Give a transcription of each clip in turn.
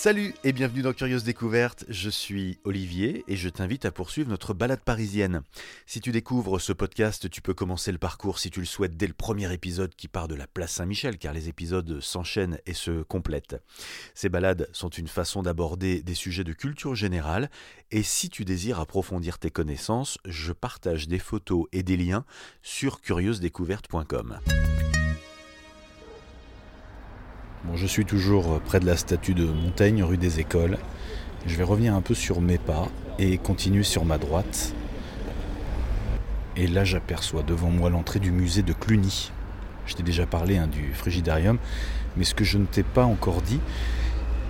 Salut et bienvenue dans Curieuse Découverte, je suis Olivier et je t'invite à poursuivre notre balade parisienne. Si tu découvres ce podcast, tu peux commencer le parcours si tu le souhaites dès le premier épisode qui part de la place Saint-Michel car les épisodes s'enchaînent et se complètent. Ces balades sont une façon d'aborder des sujets de culture générale et si tu désires approfondir tes connaissances, je partage des photos et des liens sur curieusedécouverte.com. Je suis toujours près de la statue de Montaigne, rue des Écoles. Je vais revenir un peu sur mes pas et continuer sur ma droite. Et là, j'aperçois devant moi l'entrée du musée de Cluny. Je t'ai déjà parlé hein, du frigidarium, mais ce que je ne t'ai pas encore dit,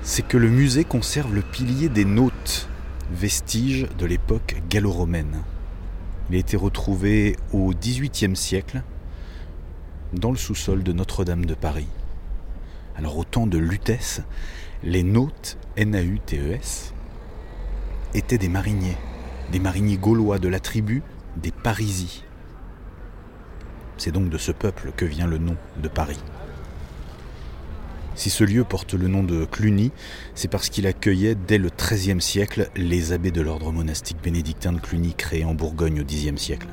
c'est que le musée conserve le pilier des Nautes, vestige de l'époque gallo-romaine. Il a été retrouvé au XVIIIe siècle dans le sous-sol de Notre-Dame de Paris. Alors au temps de Lutèce, les nautes, N-A-U-T-E-S, étaient des mariniers, des mariniers gaulois de la tribu des Parisis. C'est donc de ce peuple que vient le nom de Paris. Si ce lieu porte le nom de Cluny, c'est parce qu'il accueillait dès le XIIIe siècle les abbés de l'ordre monastique bénédictin de Cluny créé en Bourgogne au Xe siècle.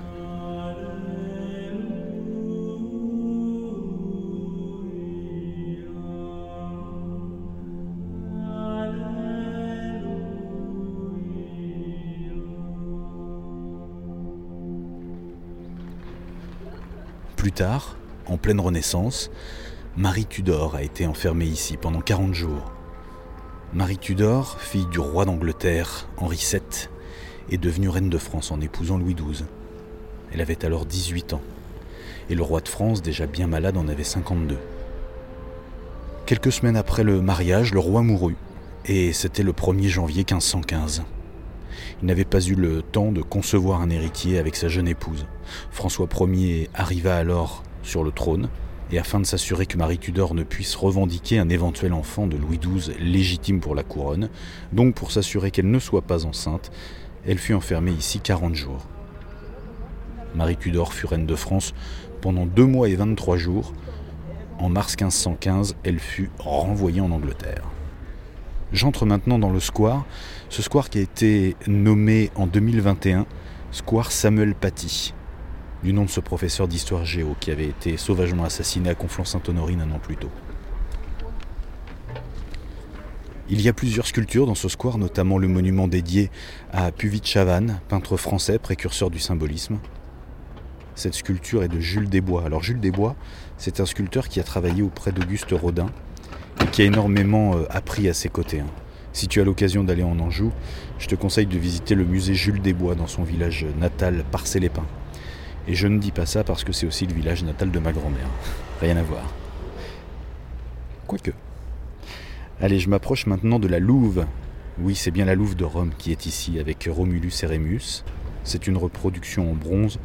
Plus tard, en pleine Renaissance, Marie Tudor a été enfermée ici pendant 40 jours. Marie Tudor, fille du roi d'Angleterre, Henri VII, est devenue reine de France en épousant Louis XII. Elle avait alors 18 ans, et le roi de France, déjà bien malade, en avait 52. Quelques semaines après le mariage, le roi mourut, et c'était le 1er janvier 1515. Il n'avait pas eu le temps de concevoir un héritier avec sa jeune épouse. François Ier arriva alors sur le trône, et afin de s'assurer que Marie Tudor ne puisse revendiquer un éventuel enfant de Louis XII légitime pour la couronne, donc pour s'assurer qu'elle ne soit pas enceinte, elle fut enfermée ici 40 jours. Marie Tudor fut reine de France pendant deux mois et 23 jours. En mars 1515, elle fut renvoyée en Angleterre. J'entre maintenant dans le square, ce square qui a été nommé en 2021 Square Samuel Paty, du nom de ce professeur d'histoire géo qui avait été sauvagement assassiné à Conflans-Sainte-Honorine un an plus tôt. Il y a plusieurs sculptures dans ce square, notamment le monument dédié à Puvis Chavannes, peintre français précurseur du symbolisme. Cette sculpture est de Jules Desbois. Alors Jules Desbois, c'est un sculpteur qui a travaillé auprès d'Auguste Rodin et qui a énormément euh, appris à ses côtés. hein. Si tu as l'occasion d'aller en Anjou, je te conseille de visiter le musée Jules Desbois dans son village natal Parcé-les-Pins. Et je ne dis pas ça parce que c'est aussi le village natal de ma grand-mère. Rien à voir. Quoique. Allez, je m'approche maintenant de la Louve. Oui, c'est bien la Louve de Rome qui est ici avec Romulus et Rémus. C'est une reproduction en bronze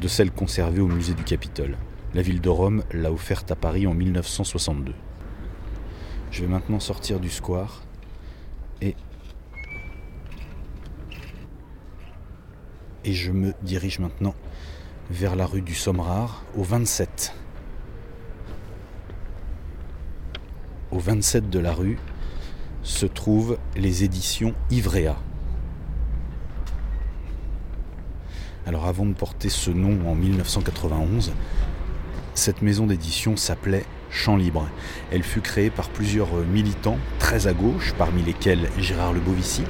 de celle conservée au musée du Capitole. La ville de Rome l'a offerte à Paris en 1962. Je vais maintenant sortir du square et je me dirige maintenant vers la rue du Sommerard au 27. Au 27 de la rue se trouvent les éditions Ivrea. Alors avant de porter ce nom en 1991, cette maison d'édition s'appelait Champ Libre. Elle fut créée par plusieurs militants très à gauche, parmi lesquels Gérard Lebovici.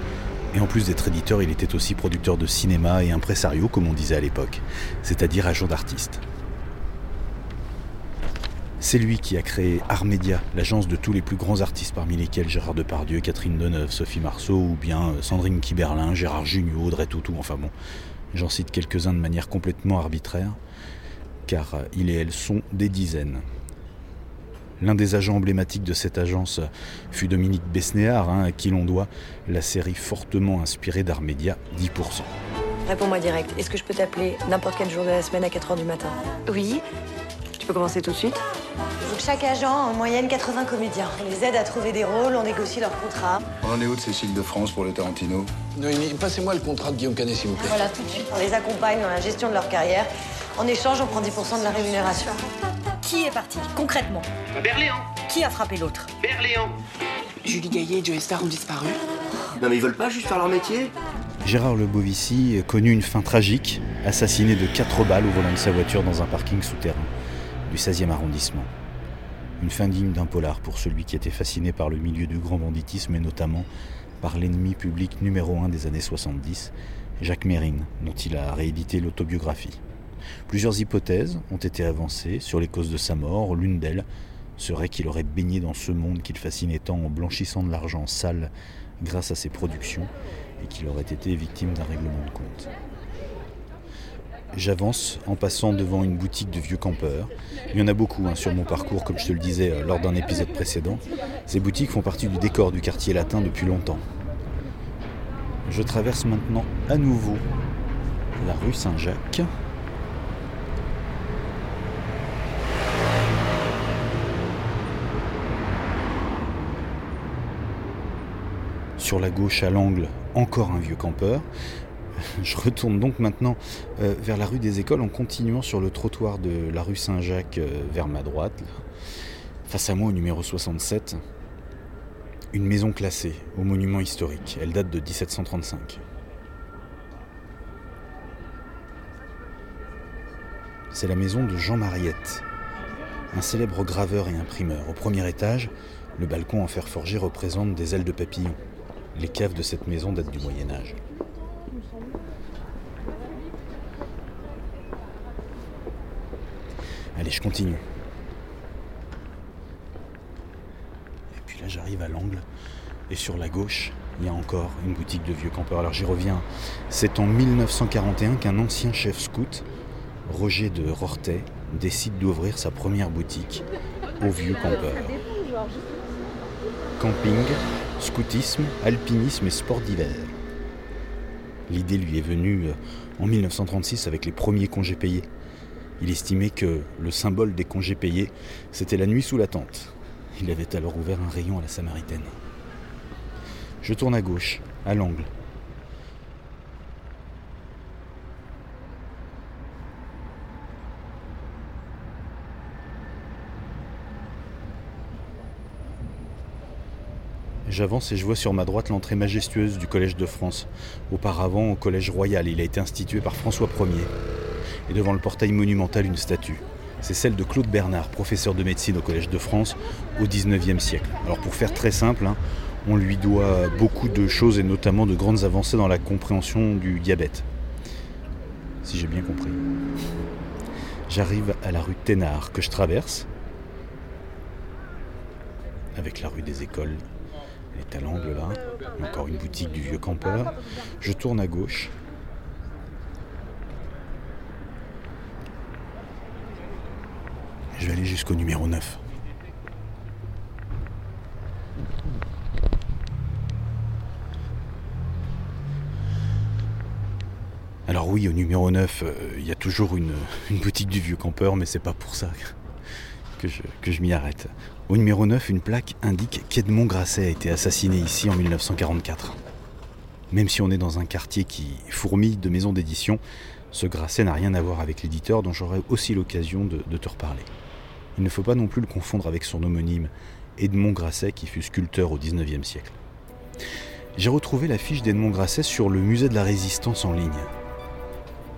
Et en plus d'être éditeur, il était aussi producteur de cinéma et impresario, comme on disait à l'époque, c'est-à-dire agent d'artiste. C'est lui qui a créé Armédia, l'agence de tous les plus grands artistes, parmi lesquels Gérard Depardieu, Catherine Deneuve, Sophie Marceau, ou bien Sandrine Kiberlin, Gérard Jugnot, Audrey Tautou, enfin bon, j'en cite quelques-uns de manière complètement arbitraire, car il et elle sont des dizaines. L'un des agents emblématiques de cette agence fut Dominique Besnéard, hein, à qui l'on doit la série fortement inspirée d'Armédia, 10%. Réponds-moi direct. Est-ce que je peux t'appeler n'importe quel jour de la semaine à 4h du matin? Oui, Tu peux commencer tout de suite il faut que chaque agent a en moyenne 80 comédiens. On les aide à trouver des rôles, on négocie leurs contrats. On en est où de Cécile de France pour le Tarantino? Noémie, passez-moi le contrat de Guillaume Canet, s'il vous plaît. Voilà, tout de suite. On les accompagne dans la gestion de leur carrière. En échange, on prend 10% de la rémunération. Qui est parti Concrètement Berléand, Qui a frappé l'autre Berléand. Julie Gaillet et Joe Star ont disparu. Non mais ils veulent pas juste faire leur métier Gérard Lebovici connut une fin tragique, assassiné de quatre balles au volant de sa voiture dans un parking souterrain du 16e arrondissement. Une fin digne d'un polar pour celui qui était fasciné par le milieu du grand banditisme et notamment par l'ennemi public numéro un des années 70, Jacques Mérine, dont il a réédité l'autobiographie. Plusieurs hypothèses ont été avancées sur les causes de sa mort. L'une d'elles serait qu'il aurait baigné dans ce monde qu'il fascinait tant en blanchissant de l'argent sale grâce à ses productions et qu'il aurait été victime d'un règlement de compte. J'avance en passant devant une boutique de vieux campeurs. Il y en a beaucoup hein, sur mon parcours, comme je te le disais euh, lors d'un épisode précédent. Ces boutiques font partie du décor du quartier latin depuis longtemps. Je traverse maintenant à nouveau la rue Saint-Jacques. Sur la gauche à l'angle, encore un vieux campeur. Je retourne donc maintenant euh, vers la rue des Écoles en continuant sur le trottoir de la rue Saint-Jacques euh, vers ma droite. Face à moi au numéro 67, une maison classée au monument historique. Elle date de 1735. C'est la maison de Jean Mariette, un célèbre graveur et imprimeur. Au premier étage, le balcon en fer forgé représente des ailes de papillon. Les caves de cette maison datent du Moyen Âge. Allez, je continue. Et puis là, j'arrive à l'angle. Et sur la gauche, il y a encore une boutique de vieux campeurs. Alors j'y reviens. C'est en 1941 qu'un ancien chef scout, Roger de Rortet, décide d'ouvrir sa première boutique au vieux campeurs. Camping, scoutisme, alpinisme et sport d'hiver. L'idée lui est venue euh, en 1936 avec les premiers congés payés. Il estimait que le symbole des congés payés, c'était la nuit sous la tente. Il avait alors ouvert un rayon à la Samaritaine. Je tourne à gauche, à l'angle. J'avance et je vois sur ma droite l'entrée majestueuse du Collège de France. Auparavant au Collège Royal, il a été institué par François Ier. Et devant le portail monumental, une statue. C'est celle de Claude Bernard, professeur de médecine au Collège de France au XIXe siècle. Alors pour faire très simple, hein, on lui doit beaucoup de choses et notamment de grandes avancées dans la compréhension du diabète. Si j'ai bien compris. J'arrive à la rue Thénard que je traverse avec la rue des écoles. Elle est là. Encore une boutique du vieux campeur. Je tourne à gauche. Je vais aller jusqu'au numéro 9. Alors oui, au numéro 9, euh, il y a toujours une, une boutique du vieux campeur, mais c'est pas pour ça que je, m'y arrête. Au numéro 9, une plaque indique qu'Edmond Grasset a été assassiné ici en 1944. Même si on est dans un quartier qui fourmille de maisons d'édition, ce Grasset n'a rien à voir avec l'éditeur dont j'aurai aussi l'occasion de, te reparler. Il ne faut pas non plus le confondre avec son homonyme, Edmond Grasset, qui fut sculpteur au XIXe siècle. J'ai retrouvé la fiche d'Edmond Grasset sur le musée de la Résistance en ligne.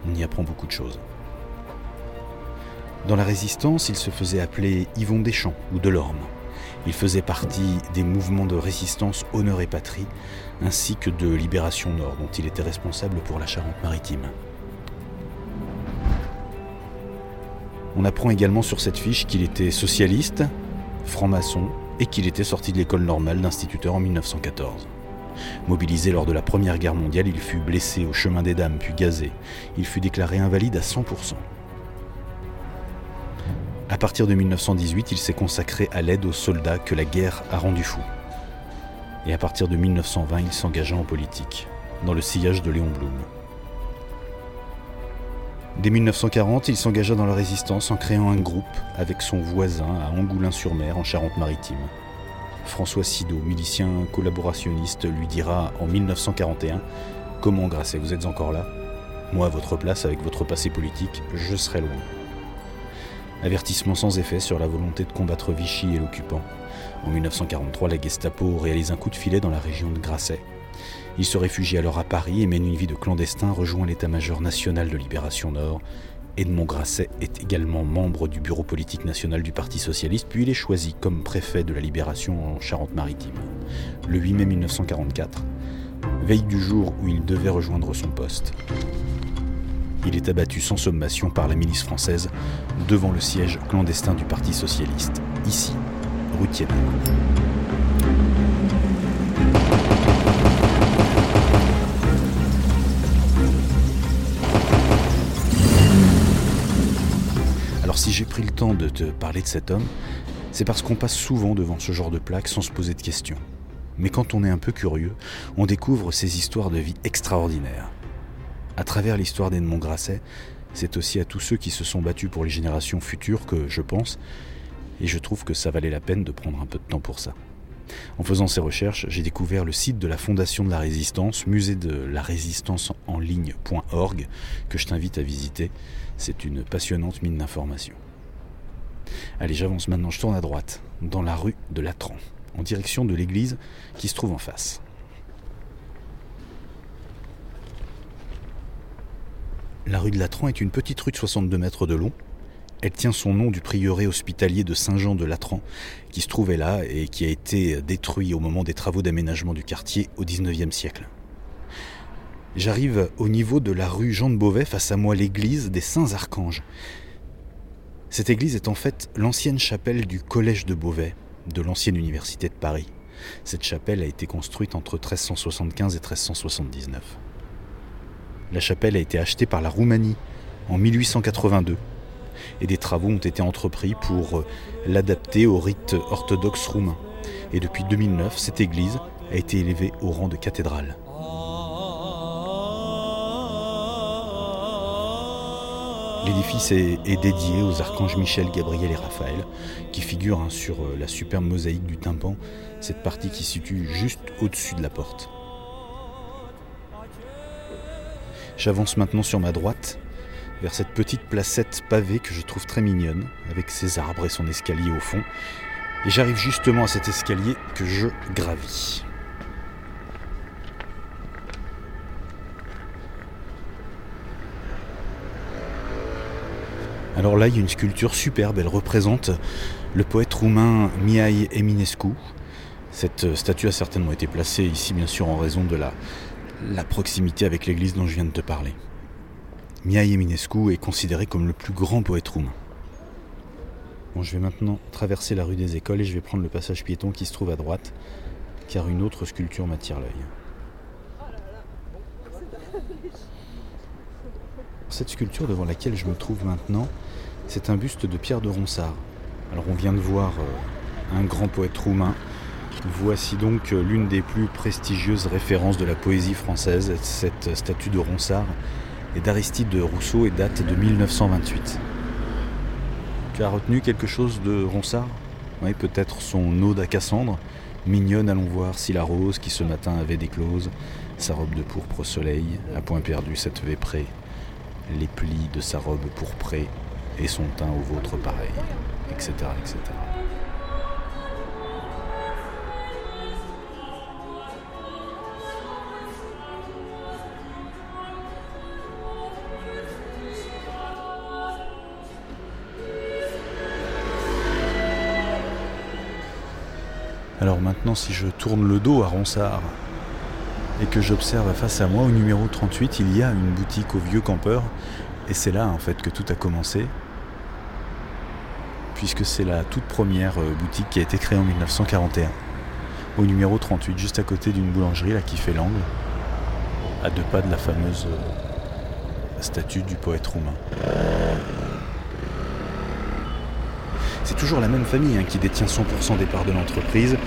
On y apprend beaucoup de choses. Dans la Résistance, il se faisait appeler Yvon Deschamps ou Delorme. Il faisait partie des mouvements de résistance Honneur et Patrie, ainsi que de Libération Nord, dont il était responsable pour la Charente-Maritime. On apprend également sur cette fiche qu'il était socialiste, franc-maçon, et qu'il était sorti de l'école normale d'instituteur en 1914. Mobilisé lors de la Première Guerre mondiale, il fut blessé au chemin des dames puis gazé. Il fut déclaré invalide à 100%. À partir de 1918, il s'est consacré à l'aide aux soldats que la guerre a rendus fous. Et à partir de 1920, il s'engagea en politique, dans le sillage de Léon Blum. Dès 1940, il s'engagea dans la résistance en créant un groupe avec son voisin à Angoulins-sur-Mer, en Charente-Maritime. François Sido, milicien collaborationniste, lui dira en 1941 Comment, Grasset, vous êtes encore là? Moi, à votre place, avec votre passé politique, je serai loin. Avertissement sans effet sur la volonté de combattre Vichy et l'occupant. En 1943, la Gestapo réalise un coup de filet dans la région de Grasset. Il se réfugie alors à Paris et mène une vie de clandestin, rejoint l'état-major national de Libération Nord. Edmond Grasset est également membre du bureau politique national du Parti socialiste, puis il est choisi comme préfet de la Libération en Charente-Maritime. Le 8 mai 1944, veille du jour où il devait rejoindre son poste. Il est abattu sans sommation par la milice française devant le siège clandestin du Parti socialiste, ici, rue Alors si j'ai pris le temps de te parler de cet homme, c'est parce qu'on passe souvent devant ce genre de plaque sans se poser de questions. Mais quand on est un peu curieux, on découvre ces histoires de vie extraordinaires. À travers l'histoire d'Edmond Grasset, c'est aussi à tous ceux qui se sont battus pour les générations futures que je pense, et je trouve que ça valait la peine de prendre un peu de temps pour ça. En faisant ces recherches, j'ai découvert le site de la Fondation de la Résistance, musée de la résistance en ligne.org, que je t'invite à visiter. C'est une passionnante mine d'informations. Allez, j'avance maintenant, je tourne à droite, dans la rue de Latran, en direction de l'église qui se trouve en face. La rue de Latran est une petite rue de 62 mètres de long. Elle tient son nom du prieuré hospitalier de Saint-Jean de Latran, qui se trouvait là et qui a été détruit au moment des travaux d'aménagement du quartier au XIXe siècle. J'arrive au niveau de la rue Jean de Beauvais, face à moi l'église des Saints Archanges. Cette église est en fait l'ancienne chapelle du Collège de Beauvais, de l'ancienne université de Paris. Cette chapelle a été construite entre 1375 et 1379. La chapelle a été achetée par la Roumanie en 1882 et des travaux ont été entrepris pour euh, l'adapter au rite orthodoxe roumain. Et depuis 2009, cette église a été élevée au rang de cathédrale. L'édifice est, dédié aux archanges Michel, Gabriel et Raphaël, qui figurent hein, sur euh, la superbe mosaïque du tympan, cette partie qui se situe juste au-dessus de la porte. J'avance maintenant sur ma droite, vers cette petite placette pavée que je trouve très mignonne, avec ses arbres et son escalier au fond. Et j'arrive justement à cet escalier que je gravis. Alors là, il y a une sculpture superbe, elle représente le poète roumain Mihai Eminescu. Cette statue a certainement été placée ici, bien sûr, en raison de la, la proximité avec l'église dont je viens de te parler. Mihai Eminescu est considéré comme le plus grand poète roumain. Bon, je vais maintenant traverser la rue des écoles et je vais prendre le passage piéton qui se trouve à droite, car une autre sculpture m'attire l'œil. Cette sculpture devant laquelle je me trouve maintenant, c'est un buste de Pierre de Ronsard. Alors on vient de voir euh, un grand poète roumain Voici donc l'une des plus prestigieuses références de la poésie française, cette statue de Ronsard et d'Aristide de Rousseau et date de 1928. Tu as retenu quelque chose de Ronsard? Oui, peut-être son ode à Cassandre. Mignonne, allons voir si la rose qui ce matin avait déclose, sa robe de pourpre au soleil, à point perdu cette véprée, les plis de sa robe pourprée et son teint au vôtre pareil, etc. etc. maintenant, si je tourne le dos à Ronsard et que j'observe face à moi, au numéro 38, il y a une boutique au vieux campeur. Et c'est là en fait que tout a commencé. Puisque c'est la toute première euh, boutique qui a été créée en 1941. Au numéro 38, juste à côté d'une boulangerie là qui fait l'angle. À deux pas de la fameuse euh, statue du poète roumain. C'est toujours la même famille hein, qui détient 100% des parts de l'entreprise,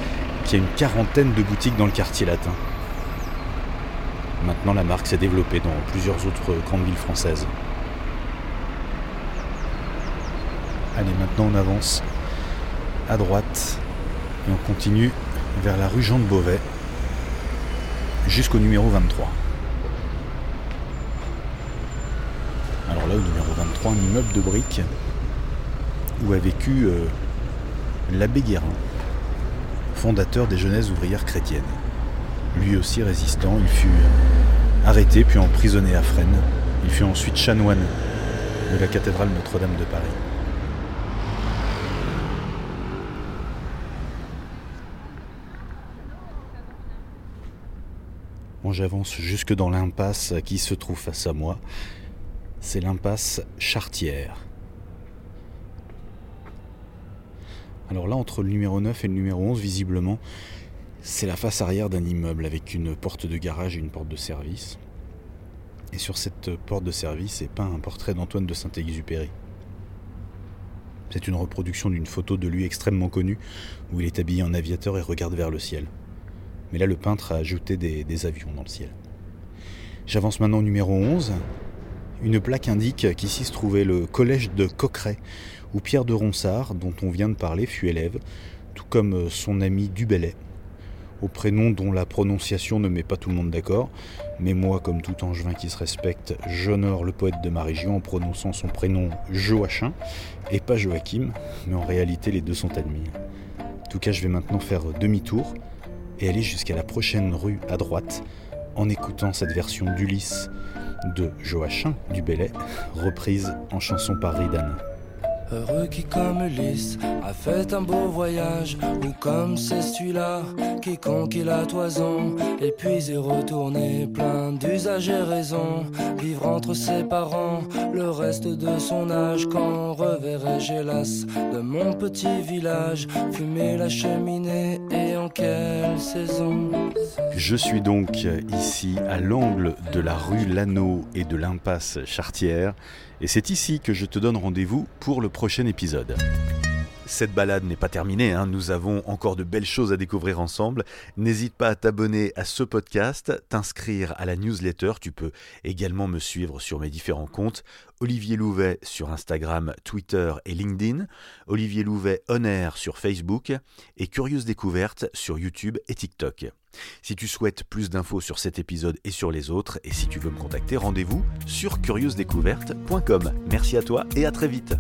qui a une quarantaine de boutiques dans le quartier latin. Maintenant, la marque s'est développée dans plusieurs autres grandes villes françaises. Allez, maintenant on avance à droite et on continue vers la rue Jean de Beauvais jusqu'au numéro 23. Alors là, au numéro 23, un immeuble de briques où a vécu euh, l'abbé Guérin. Fondateur des Jeunesses ouvrières chrétiennes. Lui aussi résistant, il fut arrêté puis emprisonné à Fresnes. Il fut ensuite chanoine de la cathédrale Notre-Dame de Paris. Bon, j'avance jusque dans l'impasse qui se trouve face à moi. C'est l'impasse Chartière. Alors là, entre le numéro 9 et le numéro 11, visiblement, c'est la face arrière d'un immeuble avec une porte de garage et une porte de service. Et sur cette porte de service est peint un portrait d'Antoine de Saint-Exupéry. C'est une reproduction d'une photo de lui extrêmement connue, où il est habillé en aviateur et regarde vers le ciel. Mais là, le peintre a ajouté des, avions dans le ciel. J'avance maintenant au numéro 11. Une plaque indique qu'ici se trouvait le collège de Coqueret, où Pierre de Ronsard, dont on vient de parler, fut élève, tout comme son ami Dubellay, au prénom dont la prononciation ne met pas tout le monde d'accord, mais moi, comme tout angevin qui se respecte, j'honore le poète de ma région en prononçant son prénom Joachim, et pas Joachim, mais en réalité les deux sont admis. En tout cas, je vais maintenant faire demi-tour et aller jusqu'à la prochaine rue à droite en écoutant cette version d'Ulysse de Joachim du Bellay, reprise en chanson par Ridan. Heureux qui comme Ulysse a fait un beau voyage Ou comme c'est celui-là qui conquit la toison Et puis est retourné plein d'usage et raison Vivre entre ses parents le reste de son âge Quand reverrai-je hélas de mon petit village Fumer la cheminée Je suis donc ici à l'angle de la rue Lano et de l'impasse Chartière et c'est ici que je te donne rendez-vous pour le prochain épisode. Cette balade n'est pas terminée, hein. nous avons encore de belles choses à découvrir ensemble. N'hésite pas à t'abonner à ce podcast, t'inscrire à la newsletter, tu peux également me suivre sur mes différents comptes. Olivier Louvet sur Instagram, Twitter et LinkedIn, Olivier Louvet On Air sur Facebook et Curieuse Découverte sur YouTube et TikTok. Si tu souhaites plus d'infos sur cet épisode et sur les autres, et si tu veux me contacter, rendez-vous sur curieusedécouverte.com. Merci à toi et à très vite.